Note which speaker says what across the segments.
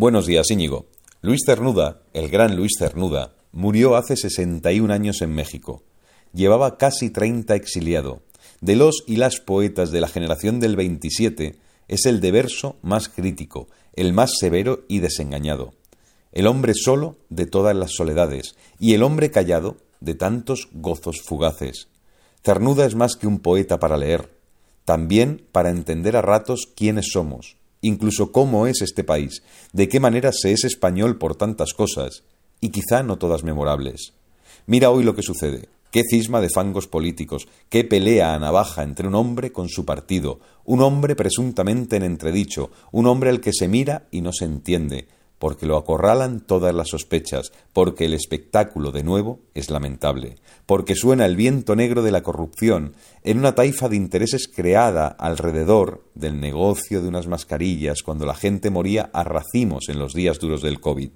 Speaker 1: Buenos días, Íñigo. Luis Cernuda, el gran Luis Cernuda, murió hace 61 años en México. Llevaba casi 30 exiliado. De los y las poetas de la generación del 27, es el de verso más crítico, el más severo y desengañado. El hombre solo de todas las soledades y el hombre callado de tantos gozos fugaces. Cernuda es más que un poeta para leer, también para entender a ratos quiénes somos, incluso cómo es este país, de qué manera se es español por tantas cosas, y quizá no todas memorables. Mira hoy lo que sucede. Qué cisma de fangos políticos, qué pelea a navaja entre un hombre con su partido, un hombre presuntamente en entredicho, un hombre al que se mira y no se entiende, porque lo acorralan todas las sospechas, porque el espectáculo de nuevo es lamentable, porque suena el viento negro de la corrupción en una taifa de intereses creada alrededor del negocio de unas mascarillas cuando la gente moría a racimos en los días duros del COVID.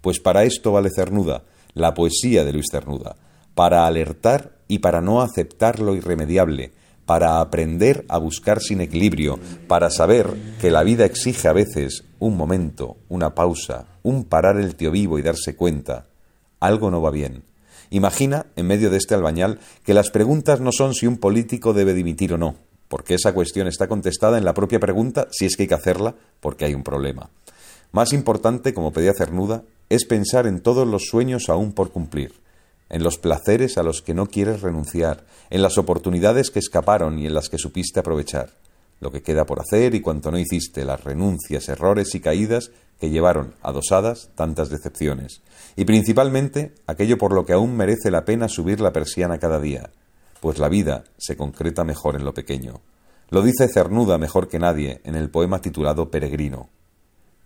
Speaker 1: Pues para esto vale Cernuda, la poesía de Luis Cernuda, para alertar y para no aceptar lo irremediable, para aprender a buscar sin equilibrio, para saber que la vida exige a veces un momento, una pausa, un parar el tío vivo y darse cuenta. Algo no va bien. Imagina, en medio de este albañal, que las preguntas no son si un político debe dimitir o no, porque esa cuestión está contestada en la propia pregunta si es que hay que hacerla, porque hay un problema. Más importante, como pedía Cernuda, es pensar en todos los sueños aún por cumplir en los placeres a los que no quieres renunciar, en las oportunidades que escaparon y en las que supiste aprovechar, lo que queda por hacer y cuanto no hiciste, las renuncias, errores y caídas que llevaron adosadas tantas decepciones, y principalmente aquello por lo que aún merece la pena subir la persiana cada día, pues la vida se concreta mejor en lo pequeño. Lo dice Cernuda mejor que nadie en el poema titulado Peregrino.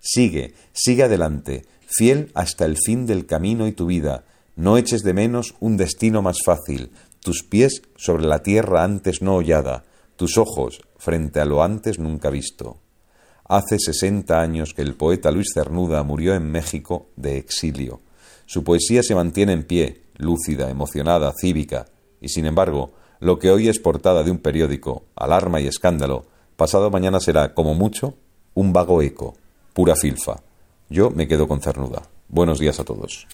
Speaker 1: Sigue, sigue adelante, fiel hasta el fin del camino y tu vida, no eches de menos un destino más fácil, tus pies sobre la tierra antes no hollada, tus ojos frente a lo antes nunca visto. Hace sesenta años que el poeta Luis Cernuda murió en México de exilio. Su poesía se mantiene en pie, lúcida, emocionada, cívica, y sin embargo, lo que hoy es portada de un periódico, alarma y escándalo, pasado mañana será, como mucho, un vago eco, pura filfa. Yo me quedo con Cernuda. Buenos días a todos.